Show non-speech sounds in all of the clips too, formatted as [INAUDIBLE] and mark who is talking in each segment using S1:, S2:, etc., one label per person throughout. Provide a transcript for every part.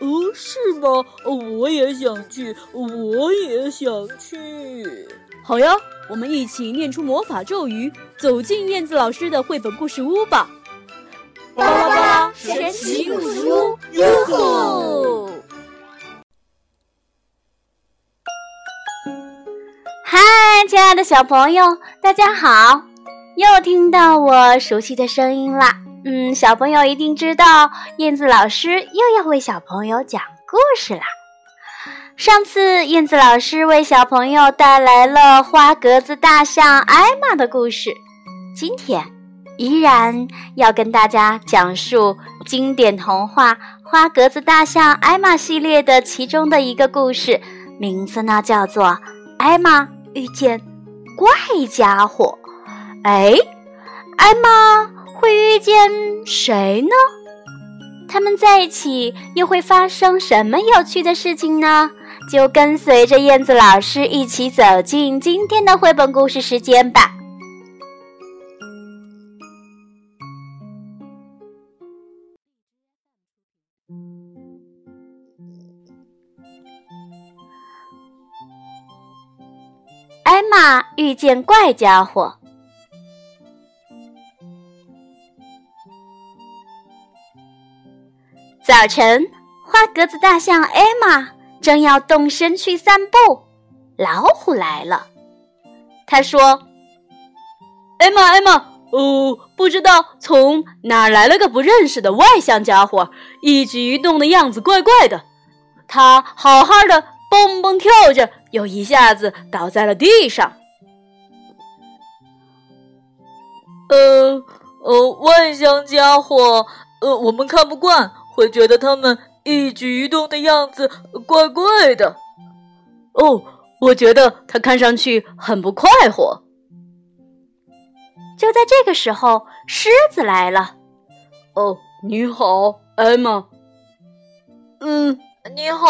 S1: 哦，是吗？我也想去，我也想去。好呀，我们一起念出魔法咒语，走进燕子老师的绘本故事屋吧。
S2: 巴拉巴拉神奇故事屋，哟吼！
S3: 嗨，亲爱的小朋友，大家好！又听到我熟悉的声音啦。嗯，小朋友一定知道，燕子老师又要为小朋友讲故事啦。上次燕子老师为小朋友带来了花格子大象艾玛的故事，今天。依然要跟大家讲述经典童话《花格子大象艾玛》系列的其中的一个故事，名字呢叫做《艾玛遇见怪家伙》。哎，艾玛会遇见谁呢？他们在一起又会发生什么有趣的事情呢？就跟随着燕子老师一起走进今天的绘本故事时间吧。艾玛遇见怪家伙。早晨，花格子大象艾玛正要动身去散步，老虎来了。他说：“
S1: 艾玛，艾玛，哦，不知道从哪来了个不认识的外向家伙，一举一动的样子怪怪的。他好好的蹦蹦跳着。”又一下子倒在了地上。呃呃，外向家伙，呃，我们看不惯，会觉得他们一举一动的样子怪怪的。哦，我觉得他看上去很不快活。
S3: 就在这个时候，狮子来了。
S1: 哦，你好，艾玛。嗯，你好，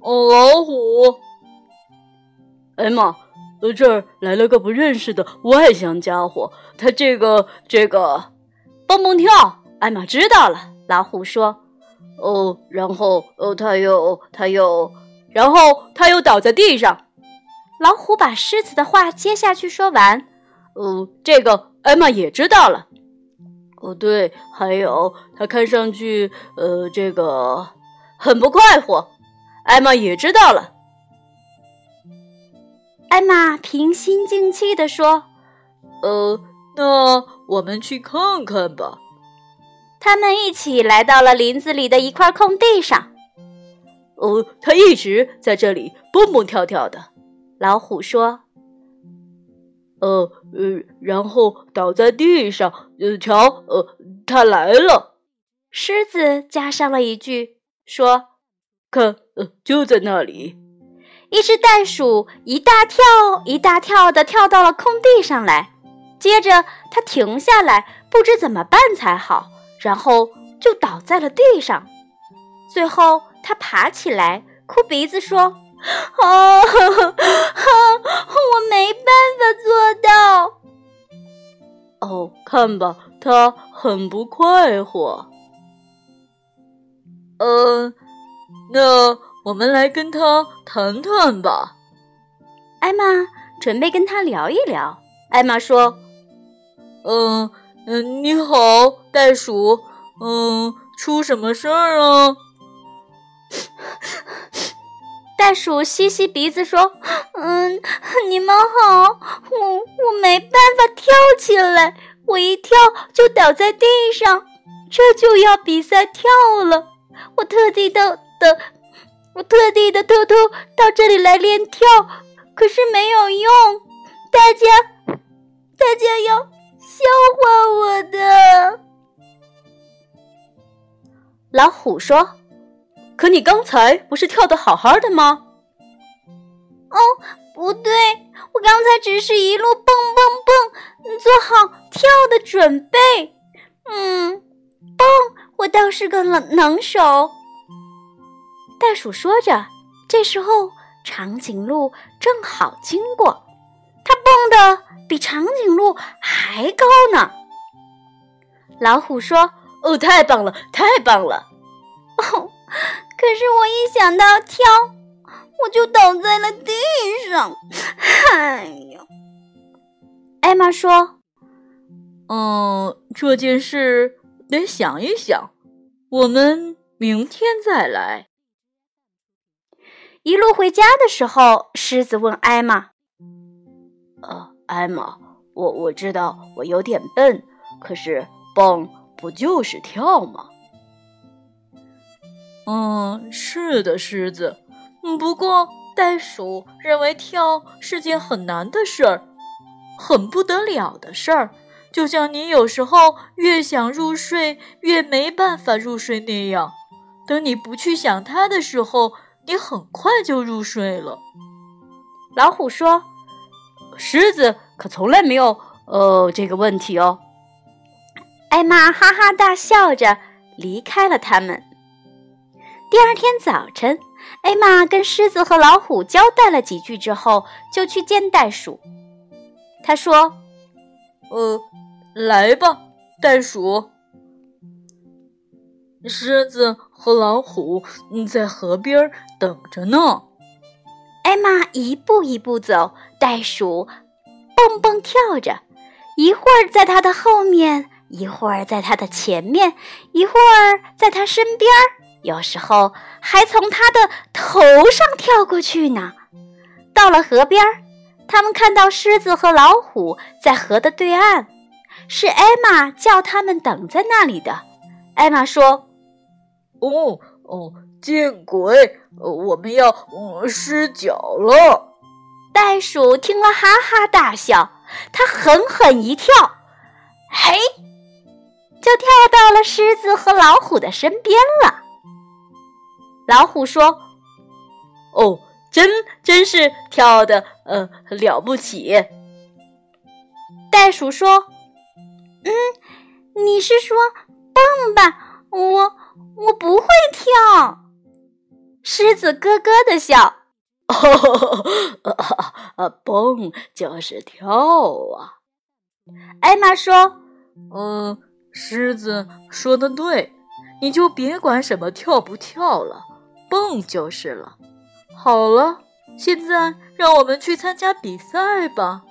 S1: 老虎。艾玛，呃，这儿来了个不认识的外乡家伙，他这个这个蹦蹦跳。艾玛知道了。老虎说：“哦，然后哦，他又他又，然后他又倒在地上。”
S3: 老虎把狮子的话接下去说完。
S1: 哦，这个艾玛也知道了。哦，对，还有他看上去呃，这个很不快活。艾玛也知道了。
S3: 艾玛平心静气地说：“
S1: 呃，那我们去看看吧。”
S3: 他们一起来到了林子里的一块空地上。
S1: 哦，他一直在这里蹦蹦跳跳的。
S3: 老虎说：“
S1: 呃呃，然后倒在地上。呃，瞧，呃，他来了。”
S3: 狮子加上了一句说：“
S1: 看，呃，就在那里。”
S3: 一只袋鼠一大跳一大跳的跳到了空地上来，接着它停下来，不知怎么办才好，然后就倒在了地上。最后，他爬起来，哭鼻子说：“啊，我没办法做到。”
S1: 哦，看吧，他很不快活。嗯，那。我们来跟他谈谈吧。
S3: 艾玛准备跟他聊一聊。艾玛说：“
S1: 嗯嗯，你好，袋鼠。嗯，出什么事儿啊？”
S3: 袋鼠吸吸鼻子说：“嗯，你们好，我我没办法跳起来，我一跳就倒在地上。这就要比赛跳了，我特地的的。”我特地的偷偷到这里来练跳，可是没有用，大家，大家要笑话我的。老虎说：“
S1: 可你刚才不是跳的好好的吗？
S4: 哦，不对，我刚才只是一路蹦蹦蹦，做好跳的准备。嗯，蹦，我倒是个能能手。
S3: 袋鼠说着，这时候长颈鹿正好经过，它蹦的比长颈鹿还高呢。
S1: 老虎说：“哦，太棒了，太棒了！”
S4: 哦，可是我一想到跳，我就倒在了地上。哎呀，
S3: 艾玛说：“
S1: 嗯，这件事得想一想，我们明天再来。”
S3: 一路回家的时候，狮子问艾玛：“
S1: 呃，艾玛，我我知道我有点笨，可是蹦不就是跳吗？”“嗯，是的，狮子。不过袋鼠认为跳是件很难的事儿，很不得了的事儿，就像你有时候越想入睡越没办法入睡那样。等你不去想它的时候。”你很快就入睡了，
S3: 老虎说：“
S1: 狮子可从来没有呃这个问题哦。”
S3: 艾玛哈哈大笑着离开了他们。第二天早晨，艾玛跟狮子和老虎交代了几句之后，就去见袋鼠。他说：“
S1: 呃，来吧，袋鼠。”狮子和老虎在河边等着呢。
S3: 艾玛一步一步走，袋鼠蹦蹦跳着，一会儿在它的后面，一会儿在它的前面，一会儿在它身边，有时候还从它的头上跳过去呢。到了河边，他们看到狮子和老虎在河的对岸，是艾玛叫他们等在那里的。艾玛说。
S1: 哦哦，见鬼！我们要失脚了。
S3: 袋鼠听了哈哈大笑，它狠狠一跳，嘿，就跳到了狮子和老虎的身边了。老虎说：“
S1: 哦，真真是跳的呃了不起。”
S3: 袋鼠说：“
S4: 嗯，你是说蹦吧？我。”我不会跳，
S3: 狮子咯咯的笑。
S1: 哦，[LAUGHS] 蹦就是跳啊！
S3: 艾玛说：“
S1: 嗯，狮子说的对，你就别管什么跳不跳了，蹦就是了。好了，现在让我们去参加比赛吧。”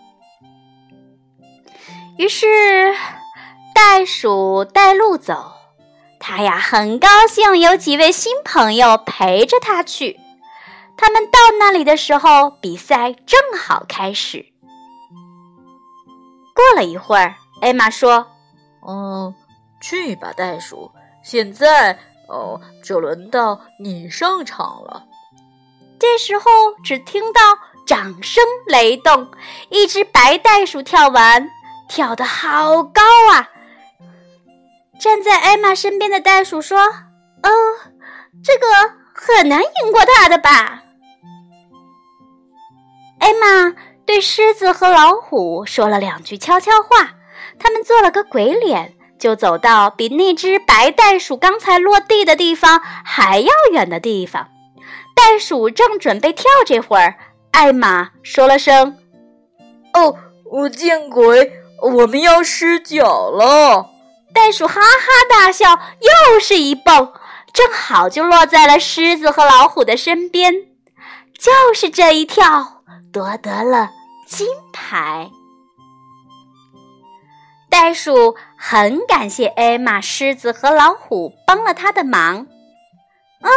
S3: 于是，袋鼠带路走。他呀，很高兴有几位新朋友陪着他去。他们到那里的时候，比赛正好开始。过了一会儿，艾玛说：“
S1: 嗯，去吧，袋鼠。现在，哦，就轮到你上场了。”
S3: 这时候，只听到掌声雷动，一只白袋鼠跳完，跳得好高啊！站在艾玛身边的袋鼠说：“哦，这个很难赢过他的吧？”艾玛对狮子和老虎说了两句悄悄话，他们做了个鬼脸，就走到比那只白袋鼠刚才落地的地方还要远的地方。袋鼠正准备跳，这会儿艾玛说了声：“
S1: 哦，我见鬼，我们要失脚了。”
S3: 袋鼠哈哈大笑，又是一蹦，正好就落在了狮子和老虎的身边。就是这一跳，夺得了金牌。袋鼠很感谢艾玛、狮子和老虎帮了他的忙。
S4: 嗯，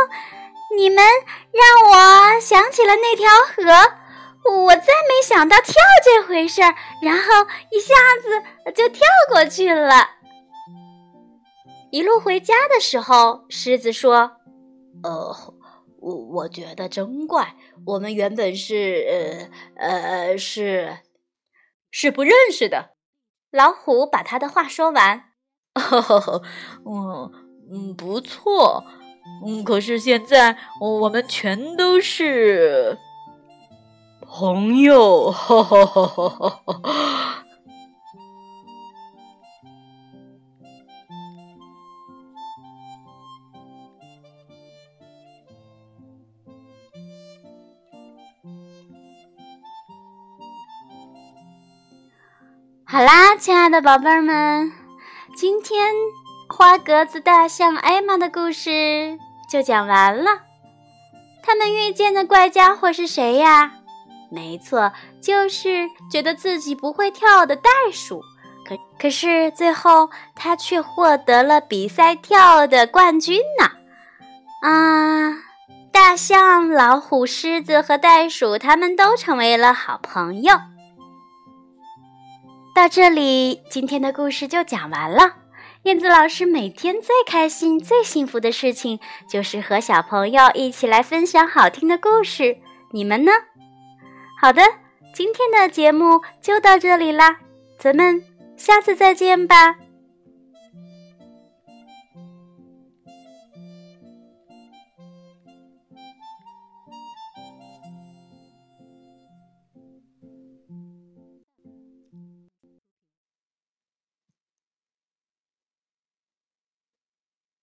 S4: 你们让我想起了那条河，我再没想到跳这回事儿，然后一下子就跳过去了。
S3: 一路回家的时候，狮子说：“
S1: 呃，我我觉得真怪，我们原本是呃呃是是不认识的。”
S3: 老虎把他的话说完：“
S1: 嗯 [LAUGHS] 嗯，不错，嗯，可是现在我们全都是朋友，哈哈哈哈哈哈。
S3: 好啦，亲爱的宝贝儿们，今天花格子大象艾玛的故事就讲完了。他们遇见的怪家伙是谁呀？没错，就是觉得自己不会跳的袋鼠。可可是最后他却获得了比赛跳的冠军呢！啊，大象、老虎、狮子和袋鼠，他们都成为了好朋友。到这里，今天的故事就讲完了。燕子老师每天最开心、最幸福的事情，就是和小朋友一起来分享好听的故事。你们呢？好的，今天的节目就到这里啦，咱们下次再见吧。